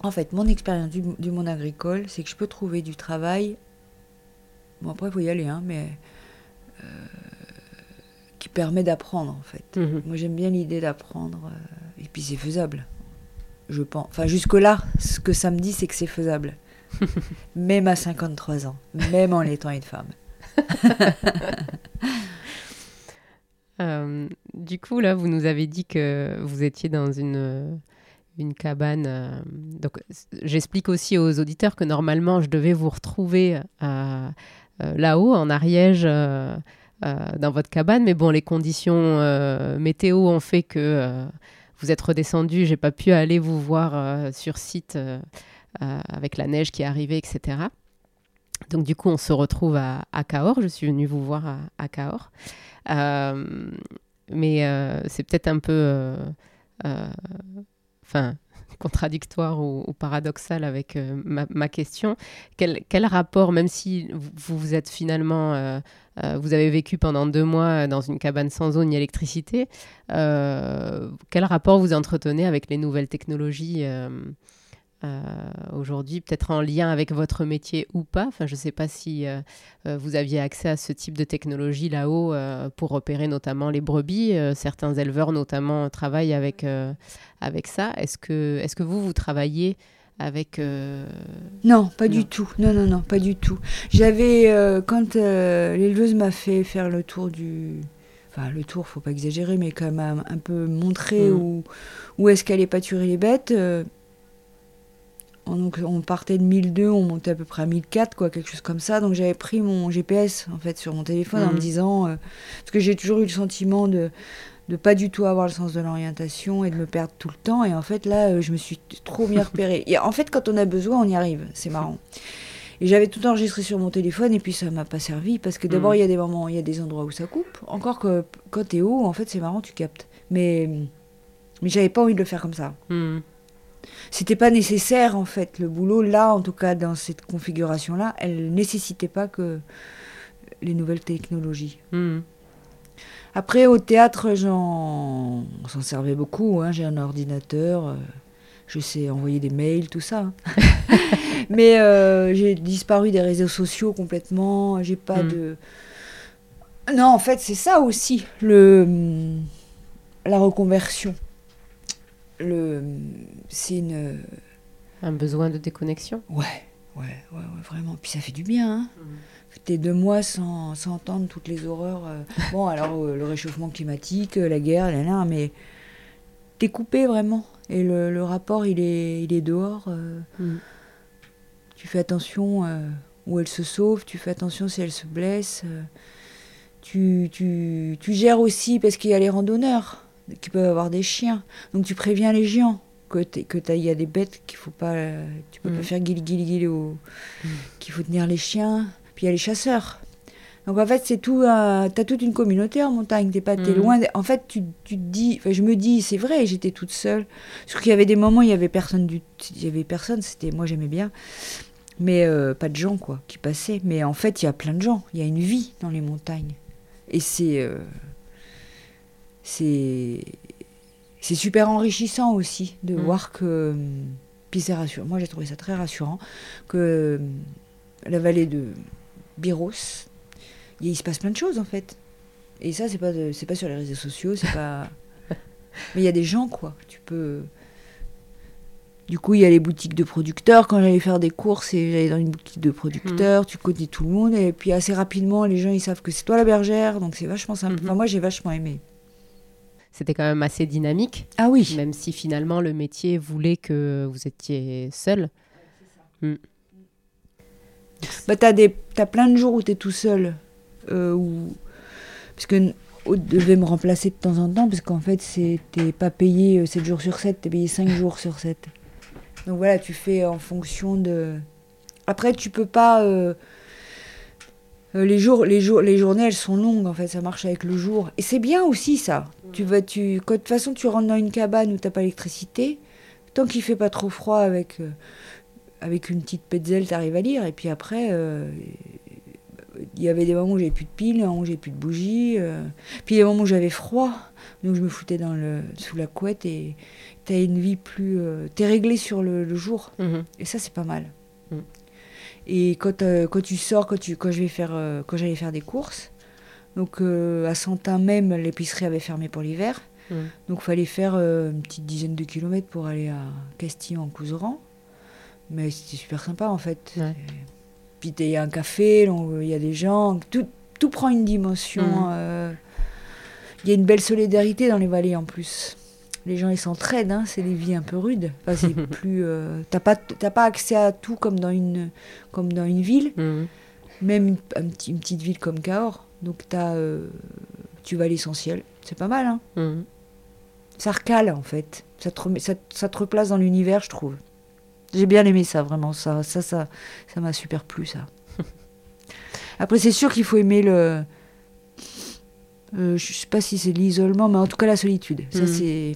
en fait, mon expérience du, monde agricole, c'est que je peux trouver du travail. Bon, après, il faut y aller, hein, mais. Euh, qui permet d'apprendre, en fait. Mhm. Moi, j'aime bien l'idée d'apprendre. et puis, c'est faisable je pense. Enfin, jusque-là, ce que ça me dit, c'est que c'est faisable. même à 53 ans, même en étant une femme. Euh, du coup, là, vous nous avez dit que vous étiez dans une, une cabane. Euh, donc, j'explique aussi aux auditeurs que normalement, je devais vous retrouver euh, là-haut, en Ariège. dans votre cabane, mais bon, les conditions météo ont fait que vous êtes redescendu, j'ai pas pu aller vous voir euh, sur site euh, euh, avec la neige qui est arrivée, etc. Donc du coup, on se retrouve à, Cahors. Je suis venue vous voir à, à Cahors. mais c'est peut-être un peu... Enfin, contradictoire ou, paradoxal avec euh, ma, question. Quel, rapport, même si vous, vous êtes finalement, euh, euh, vous avez vécu pendant deux mois dans une cabane sans eau ni électricité, quel rapport vous entretenez avec les nouvelles technologies aujourd'hui, peut-être en lien avec votre métier ou pas. Enfin, je ne sais pas si euh, euh, vous aviez accès à ce type de technologie là-haut pour opérer notamment les brebis. certains éleveurs notamment travaillent avec, avec ça. Est-ce que, est que vous, vous travaillez avec... Non, pas du tout. Non, non, non, pas du tout. J'avais, quand l'éleveuse m'a fait faire le tour du... Enfin, le tour, faut pas exagérer, mais quand même un, peu montrer mmh. où, où est-ce qu'elle est pâturer les bêtes donc on partait de 1002, on montait à peu près à 1004, quoi, quelque chose comme ça. Donc j'avais pris mon GPS en fait sur mon téléphone en me mhm. disant, euh, parce que j'ai toujours eu le sentiment de de pas du tout avoir le sens de l'orientation et de me perdre tout le temps. Et en fait là, euh, je me suis trop bien repérée. Et en fait, quand on a besoin, on y arrive. C'est marrant. Et j'avais tout enregistré sur mon téléphone et puis ça m'a pas servi parce que d'abord mhm. il y a des moments, il y a des endroits où ça coupe. Encore que quand t'es haut, en fait c'est marrant, tu captes. Mais mais j'avais pas envie de le faire comme ça. Mhm c'était pas nécessaire en fait. Le boulot, là, en tout cas dans cette configuration-là, elle nécessitait pas que les nouvelles technologies. Hmm. Après, au théâtre, j'en s'en servais beaucoup. Hein. J'ai un ordinateur, euh, je sais envoyer des mails, tout ça. Mais euh, j'ai disparu des réseaux sociaux complètement. J'ai pas hmm. de. Non, en fait, c'est ça aussi, le, la reconversion le, c'est une. Un besoin de déconnexion Ouais, Ouais, ouais, ouais, vraiment. Puis ça fait du bien. Hein. T'es deux mois sans, sans, entendre toutes les horreurs. euh. Bon, alors euh, le réchauffement climatique, euh, la guerre, là, là, mais t'es coupé vraiment. Et le, le rapport, il est, il est dehors. Mm. Tu fais attention où elle se sauve, tu fais attention si elle se blesse. Tu, tu, tu gères aussi, parce qu'il y a les randonneurs qui peuvent avoir des chiens. Donc tu préviens les gens que que t'as- il y a des bêtes qu'il faut pas. euh, Tu peux Mm. pas faire guili guili guili au. qu'il faut tenir les chiens. Puis il y a les chasseurs. Donc en fait, c'est tout. un- T'as toute une communauté en montagne. T'es pas, t'es Mhm. loin. de- En fait, tu, tu te dis. Je me dis, c'est vrai. J'étais toute seule. Parce qu'il y avait des moments, il y avait personne du. Il y avait personne. C'était moi, j'aimais bien. Mais euh, pas de gens quoi qui passaient. Mais en fait, il y a plein de gens. Il y a une vie dans les montagnes. Et c'est. euh, c'est. C'est super enrichissant aussi de Mhm. voir que. Puis c'est rassurant. Moi, j'ai trouvé ça très rassurant que la vallée de Biros, il se passe plein de choses en fait. Et ça, c'est pas, de- c'est pas sur les réseaux sociaux, c'est pas. Mais il y a des gens quoi. Tu peux. Du coup, il y a les boutiques de producteurs. Quand j'allais faire des courses et j'allais dans une boutique de producteurs, tu connais tout le monde. Et puis assez rapidement, les gens ils savent que c'est toi la bergère, donc c'est vachement sympa. Mhm. Enfin, moi, j'ai vachement aimé. C'était quand même assez dynamique, Ah oui. même si finalement le métier voulait que vous étiez seul. Bah, t'as, des, t'as plein de jours où t'es tout seul. Euh, où... Parce que Aude devait me remplacer de temps en temps, parce qu'en fait, t'es pas payé euh, 7 jours sur 7, t'es payé 5 jours sur 7. Donc voilà, tu fais en fonction de. Après, tu peux pas. euh, euh, les, jours, les, jours, les journées, elles sont longues, en fait, ça marche avec le jour. Et c'est bien aussi, ça. Tu vas, tu, quand, de toute façon, tu rentres dans une cabane où t'as pas l'électricité, tant qu'il fait pas trop froid avec. euh, avec une petite petzel, t'arrives à lire. Et puis après, euh, il y avait des moments où j'avais plus de piles, où j'avais plus de bougies. euh. Puis il y a des moments où j'avais froid. Donc je me foutais dans le, sous la couette et t'as une vie plus. euh, t'es réglé sur le, le jour. Mhm. Et ça, c'est pas mal. Mm. Et quand, euh, quand tu sors, quand, tu, quand je vais faire, euh, quand j'allais faire des courses, donc euh, à Santin même, l'épicerie avait fermé pour l'hiver. Mm. Donc fallait faire une petite dizaine de kilomètres pour aller à Castillon en Couseran. Mais c'était super sympa en fait. Ouais. Puis il y a un café, il y a des gens, tout, tout prend une dimension. Euh, Il y a une belle solidarité dans les vallées en plus. Les gens ils s'entraident, hein, c'est des vies un peu rudes. Enfin, c'est plus, euh, t'as pas, t'as pas accès à tout comme dans une, comme dans une ville, Mhm. même une, un petit- une petite ville comme Cahors. Donc euh, tu vas à l'essentiel. C'est pas mal, hein. Mhm. Ça recale en fait. Ça te, remet- ça, ça te replace dans l'univers, je trouve. J'ai bien aimé ça, vraiment. Ça, ça, ça, ça m'a super plu, ça. Après, c'est sûr qu'il faut aimer le. euh, je sais pas si c'est l'isolement, mais en tout cas la solitude. Ça, Mhm. c'est.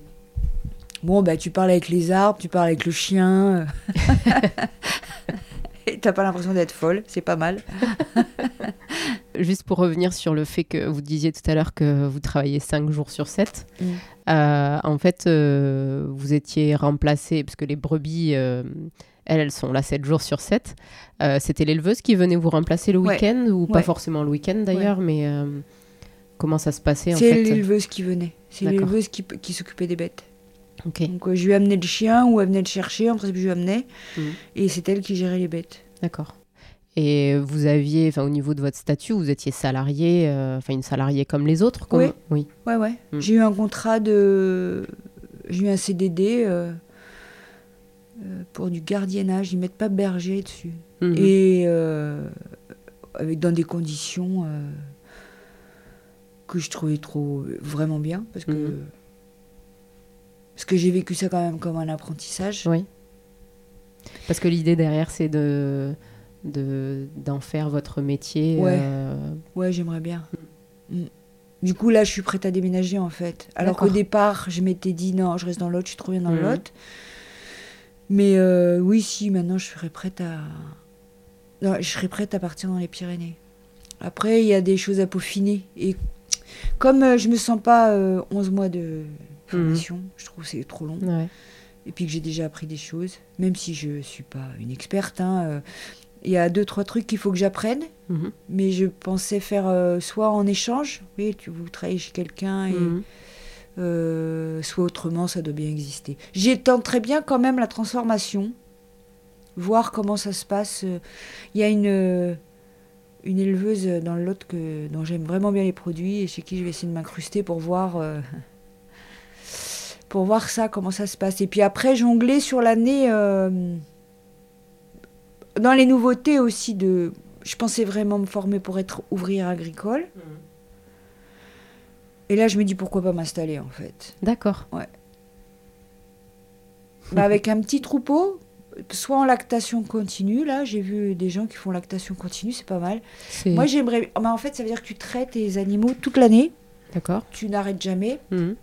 Bon, bah, tu parles avec les arbres, tu parles avec le chien. Et t'as pas l'impression d'être folle, c'est pas mal. Juste pour revenir sur le fait que vous disiez tout à l'heure que vous travaillez 5 jours sur 7, Mm. euh, en fait, euh, vous étiez remplacé, parce que les brebis, euh, elles, elles sont là 7 jours sur 7. Euh, C'était l'éleveuse qui venait vous remplacer le Ouais. week-end, ou pas forcément le week-end d'ailleurs, mais euh, comment ça se passait en C'est fait? l'éleveuse qui venait. C'est D'accord. l'éleveuse qui, qui s'occupait des bêtes. Donc, euh, je lui amenais le chien ou elle venait le chercher. En principe, je lui amenais. Mhm. Et c'est elle qui gérait les bêtes. d'accord. Et vous aviez, enfin au niveau de votre statut, vous étiez salarié, euh, enfin une salariée comme les autres comme- Oui. Oui. Ouais, ouais. Mm. J'ai eu un contrat de. J'ai eu un CDD euh, pour du gardiennage. Ils mettent pas berger dessus. Mhm. Et avec, dans des conditions que je trouvais trop. vraiment bien. Parce que. Parce que j'ai vécu ça quand même comme un apprentissage. Oui. Parce que l'idée derrière, c'est de de- d'en faire votre métier. Ouais. euh, Ouais, j'aimerais bien. Mm. Du coup, là, je suis prête à déménager, en fait. Alors qu'au départ, je m'étais dit, non, je reste dans l'autre, je suis trop bien dans Mhm. l'autre. Mais euh, oui, si, maintenant, je serais prête à... Non, je serais prête à partir dans les Pyrénées. Après, il y a des choses à peaufiner. Et comme euh, je me sens pas euh, 11 mois de formation, je trouve que c'est trop long. ouais. Et puis que j'ai déjà appris des choses, même si je suis pas une experte. hein, euh, Il y a deux, trois trucs qu'il faut que j'apprenne Mhm. mais je pensais faire euh, soit en échange, oui, tu vous travaillez chez quelqu'un, et Mhm. euh, soit autrement, ça doit bien exister. J'ai très bien quand même la transformation. voir comment ça se passe. Il y a une, une éleveuse dans le Lot que, dont j'aime vraiment bien les produits et chez qui je vais essayer de m'incruster pour voir, euh, pour voir ça, comment ça se passe. Et puis après, jongler sur l'année. euh, dans les nouveautés aussi de. Je pensais vraiment me former pour être ouvrière agricole. Et là, je me dis pourquoi pas m'installer en fait. D'accord. Bah, avec un petit troupeau, soit en lactation continue, là, j'ai vu des gens qui font lactation continue, c'est pas mal. Moi, j'aimerais. bah, en fait, ça veut dire que tu traites tes animaux toute l'année, D'accord. tu n'arrêtes jamais. Mhm.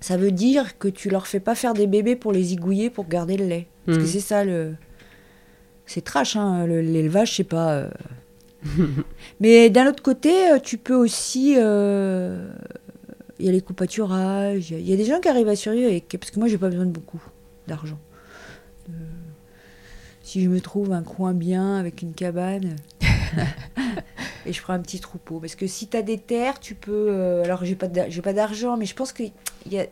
Ça veut dire que tu leur fais pas faire des bébés pour les igouiller pour garder le lait. Parce que Mhm. c'est ça le. C'est trash, hein, le- l'élevage, c'est pas. euh. Mais d'un autre côté, euh, tu peux aussi. euh, Il y a les coupaturages, il y a- il y, a des gens qui arrivent à survivre avec. Parce que moi, j'ai pas besoin de beaucoup d'argent. Euh, Si je me trouve un coin bien avec une cabane. et je prends un petit troupeau. Parce que si tu as des terres, tu peux. euh, alors, j'ai pas d'argent, mais je pense qu'il y a.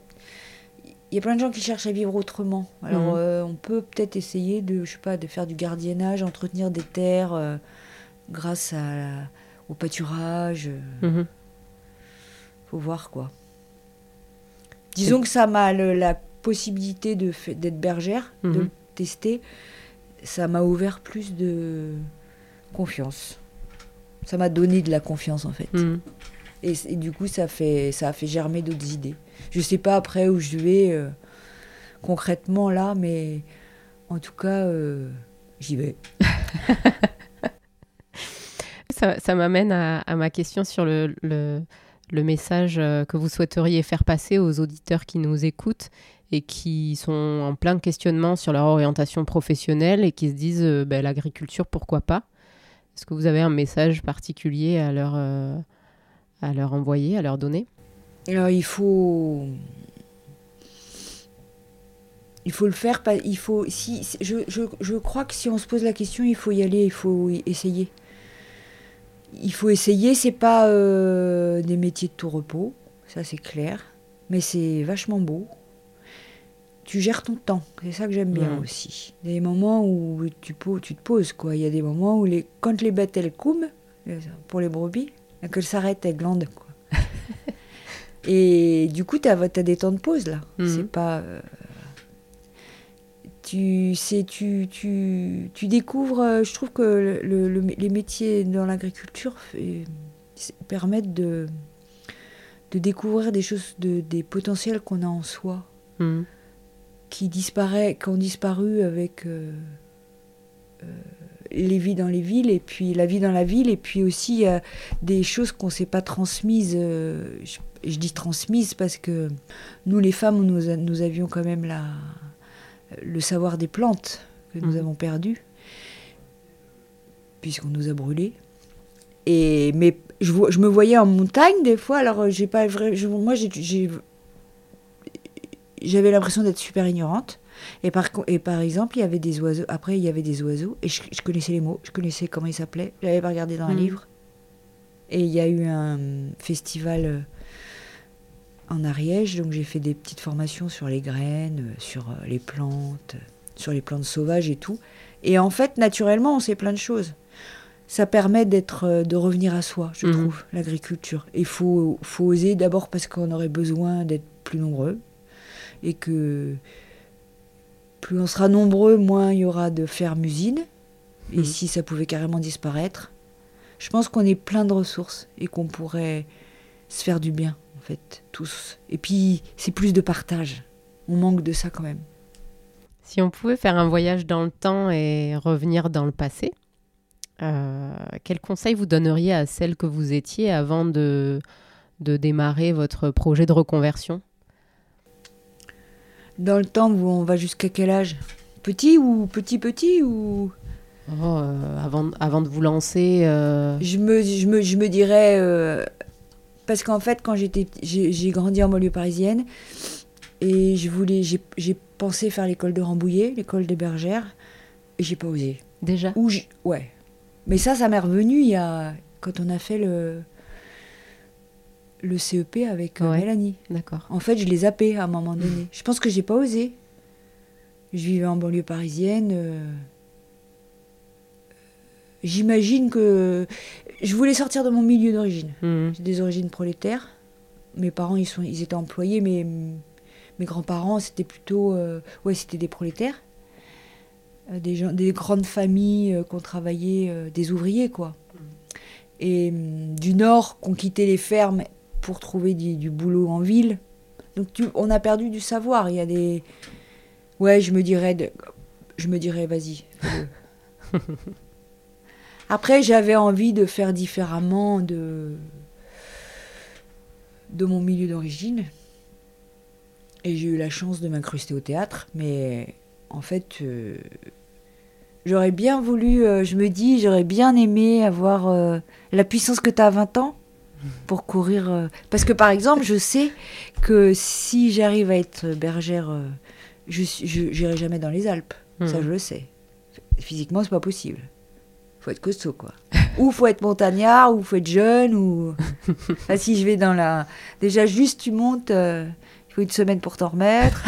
Il y a plein de gens qui cherchent à vivre autrement. Alors, Mhm. euh, on peut peut-être essayer de, je sais pas, de faire du gardiennage, entretenir des terres euh, grâce à la- au pâturage. Mhm. Faut voir quoi. Disons que ça m'a la possibilité d'être bergère, de Mhm. le tester. Ça m'a ouvert plus de confiance. Ça m'a donné de la confiance en fait. Mhm. Et, du coup, ça, fait, ça a fait germer d'autres idées. Je sais pas après où je vais euh, concrètement là, mais en tout cas, euh, j'y vais. Ça, ça m'amène à, à ma question sur le, le, le message euh, que vous souhaiteriez faire passer aux auditeurs qui nous écoutent et qui sont en plein questionnement sur leur orientation professionnelle et qui se disent euh, ben, l'agriculture, pourquoi pas? Est-ce que vous avez un message particulier à leur, euh, à leur envoyer, à leur donner? Alors il faut, il faut le faire. Il faut si je, je, je crois que si on se pose la question, il faut y aller, il faut essayer. Il faut essayer. C'est pas euh, des métiers de tout repos, ça c'est clair, mais c'est vachement beau. Tu gères ton temps, c'est ça que j'aime bien Mhm. aussi. Il y a des moments où tu, tu te poses quoi. Il y a des moments où les quand les bêtes elles coument euh, pour les brebis, qu'elles s'arrêtent, elles glandent quoi. Et du coup, tu as, des temps de pause là. Mhm. C'est pas. euh, tu sais, tu, tu, tu découvres. euh, je trouve que le- le- le- les métiers dans l'agriculture permettent de, de découvrir des choses, de, des potentiels qu'on a en soi, Mhm. Qui, disparaît, qui ont disparu avec euh, euh, les vies dans les villes, et puis la vie dans la ville, et puis aussi des choses qu'on ne s'est pas transmises. euh, je, je dis transmises parce que nous, les femmes, nous, avions quand même la, le savoir des plantes que nous Mhm. avons perdu, puisqu'on nous a brûlés. Et, mais je, je me voyais en montagne des fois, alors j'ai pas vrai, je- moi j'ai j'avais l'impression d'être super ignorante. Et par, et par exemple, il y avait des oiseaux. Après, il y avait des oiseaux. Et je, je connaissais les mots. Je connaissais comment ils s'appelaient. Je l'avais pas regardé dans un Mhm. livre. Et il y a eu un festival euh, en Ariège. Donc j'ai fait des petites formations sur les graines, euh, sur euh, les plantes, sur les plantes sauvages et tout. Et en fait, naturellement, on sait plein de choses. Ça permet d'être, de revenir à soi, je Mhm. trouve, l'agriculture. Il faut, faut oser d'abord parce qu'on aurait besoin d'être plus nombreux et que plus on sera nombreux, moins il y aura de fermes-usines. Et Mhm. si ça pouvait carrément disparaître, je pense qu'on est plein de ressources et qu'on pourrait se faire du bien, en fait, tous. Et puis, c'est plus de partage. On manque de ça quand même. Si on pouvait faire un voyage dans le temps et revenir dans le passé, euh, quel conseil vous donneriez à celle que vous étiez avant de, de démarrer votre projet de reconversion? Dans le temps où on va jusqu'à quel âge? Petit ou petit petit ou? Oh, euh, avant, avant de vous lancer euh, je me, je me, je me dirais euh, parce qu'en fait quand j'étais j'ai grandi en banlieue parisienne et je voulais j'ai pensé faire l'école de Rambouillet, l'école des bergères et j'ai pas osé. déjà? Ou ouais. Mais ça ça m'est revenu il y a quand on a fait le le CEP avec euh, Ouais. Mélanie. D'accord. En fait, je les zappé à un moment donné. Je pense que j'ai pas osé. Je vivais en banlieue parisienne. euh, j'imagine que je voulais sortir de mon milieu d'origine. Mhm. J'ai des origines prolétaires. Mes parents, ils, sont, ils étaient employés, mais mes grands-parents, c'était plutôt. euh, ouais, c'était des prolétaires. Euh, des, gens, des grandes familles qui ont travaillé, des ouvriers, quoi. Et mm, du Nord, qui ont quitté les fermes pour trouver du, du boulot en ville. Donc, tu- on a perdu du savoir. Il y a des. Ouais, je me dirais. de- Je me dirais, vas-y. Après, j'avais envie de faire différemment de, de mon milieu d'origine. Et j'ai eu la chance de m'incruster au théâtre. Mais en fait, euh, j'aurais bien voulu, euh, je me dis, j'aurais bien aimé avoir euh, la puissance que tu as à 20 ans pour courir. euh, Parce que par exemple, je sais que si j'arrive à être bergère, euh, je n'irai jamais dans les Alpes. Ça, Mhm. je le sais. Physiquement, c'est pas possible. Faut être costaud, quoi. ou faut être montagnard, ou faut être jeune, ou. Ah, si je vais dans la. Déjà, juste tu montes, euh, il faut une semaine pour t'en remettre.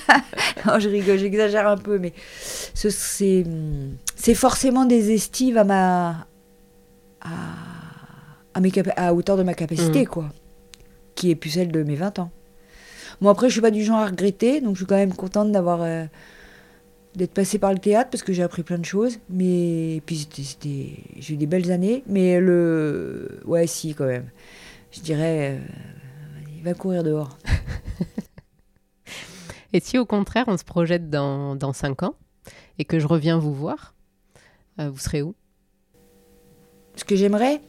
non, je rigole, j'exagère un peu, mais ce- c'est c'est forcément des estives à ma. à, à, mes capa- à hauteur de ma capacité, Mhm. quoi. Qui est plus celle de mes 20 ans. Bon, après, je suis pas du genre à regretter, donc je suis quand même contente d'avoir. euh, d'être passée par le théâtre parce que j'ai appris plein de choses. Mais puis c'était, j'ai eu des belles années. Mais le. Ouais, si, quand même. Je dirais. euh, il va courir dehors. Et si au contraire on se projette dans, dans 5 ans et que je reviens vous voir, euh, vous serez où? Ce que j'aimerais.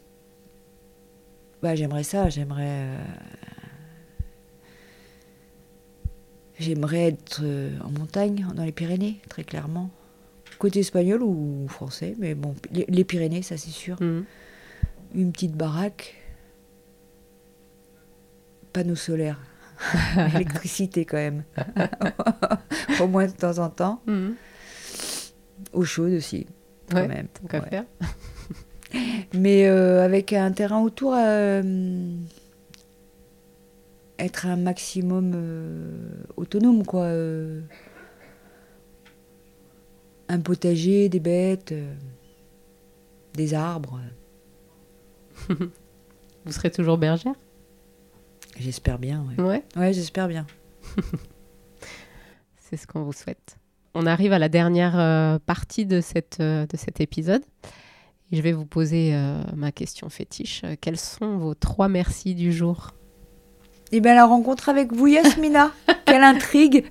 Bah, j'aimerais ça. J'aimerais. euh, J'aimerais être euh, en montagne, dans les Pyrénées, très clairement. Côté espagnol ou français, mais bon, les, Pyrénées, ça c'est sûr. Mhm. Une petite baraque. Panneau solaire. Électricité quand même. Au moins de temps en temps. Mhm. Eau chaude aussi, quand Ouais, même. tant Ouais. faire. Mais euh, avec un terrain autour, euh, être un maximum euh, autonome, quoi. euh. un potager, des bêtes, des arbres. Vous serez toujours bergère? J'espère bien, ouais. Ouais, Ouais, j'espère bien. c'est ce qu'on vous souhaite. On arrive à la dernière partie de, cette, de cet épisode. Et je vais vous poser euh, ma question fétiche. Euh, Quels sont vos trois merci du jour? Et bien la rencontre avec vous, Yasmina, quelle intrigue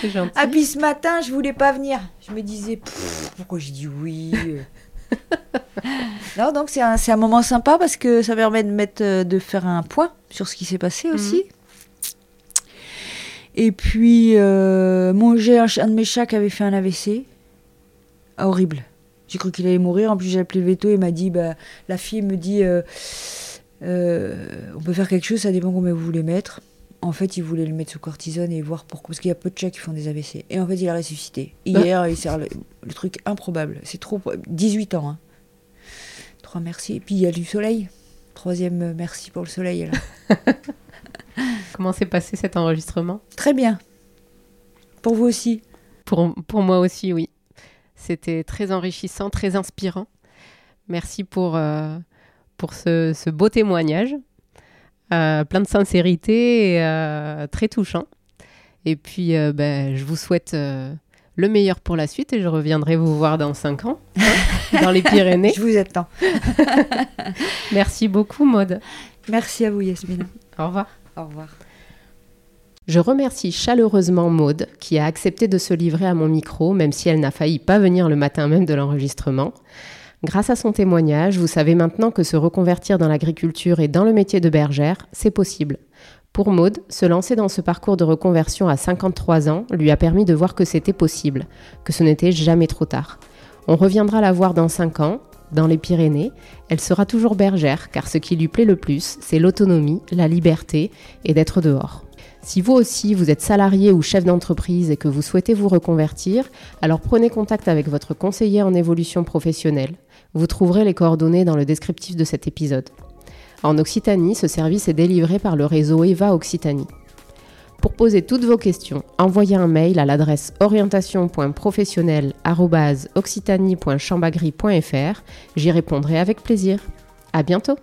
C'est gentil. Ah puis ce matin, je voulais pas venir. Je me disais, Pff, pourquoi j'ai dit oui? Non, donc c'est un, c'est un moment sympa parce que ça permet de, mettre, euh, de faire un point sur ce qui s'est passé aussi. Et puis, euh, mon un, un de mes chats qui avait fait un AVC. Ah, horrible. J'ai cru qu'il allait mourir. En plus, j'ai appelé le veto et il m'a dit, bah, la fille me dit, euh, euh, on peut faire quelque chose, ça dépend combien vous voulez mettre. En fait, il voulait le mettre sous cortisone et voir pourquoi. Parce qu'il y a peu de chats qui font des AVC. Et en fait, il a ressuscité. Hier, il sert le, le truc improbable. C'est trop. 18 ans. Hein. Trois merci. Et puis, il y a du soleil. Troisième euh, merci pour le soleil. Comment s'est passé cet enregistrement? Très bien. Pour vous aussi. pour, pour moi aussi, oui. C'était très enrichissant, très inspirant. Merci pour, euh, pour ce, ce beau témoignage. Euh, plein de sincérité et euh, très touchant. Et puis, ben, je vous souhaite le meilleur pour la suite et je reviendrai vous voir dans 5 ans, hein, dans les Pyrénées. Je vous attends. Merci beaucoup, Maude. Merci à vous, Yasmina. Au revoir. Au revoir. Je remercie chaleureusement Maude qui a accepté de se livrer à mon micro, même si elle n'a failli pas venir le matin même de l'enregistrement. Grâce à son témoignage, vous savez maintenant que se reconvertir dans l'agriculture et dans le métier de bergère, c'est possible. Pour Maude, se lancer dans ce parcours de reconversion à 53 ans lui a permis de voir que c'était possible, que ce n'était jamais trop tard. On reviendra la voir dans 5 ans, dans les Pyrénées. Elle sera toujours bergère, car ce qui lui plaît le plus, c'est l'autonomie, la liberté et d'être dehors. Si vous aussi, vous êtes salarié ou chef d'entreprise et que vous souhaitez vous reconvertir, alors prenez contact avec votre conseiller en évolution professionnelle. Vous trouverez les coordonnées dans le descriptif de cet épisode. En Occitanie, ce service est délivré par le réseau EVA Occitanie. Pour poser toutes vos questions, envoyez un mail à l'adresse orientation.professionnel@occitanie.chambagry.fr. J'y répondrai avec plaisir. À bientôt.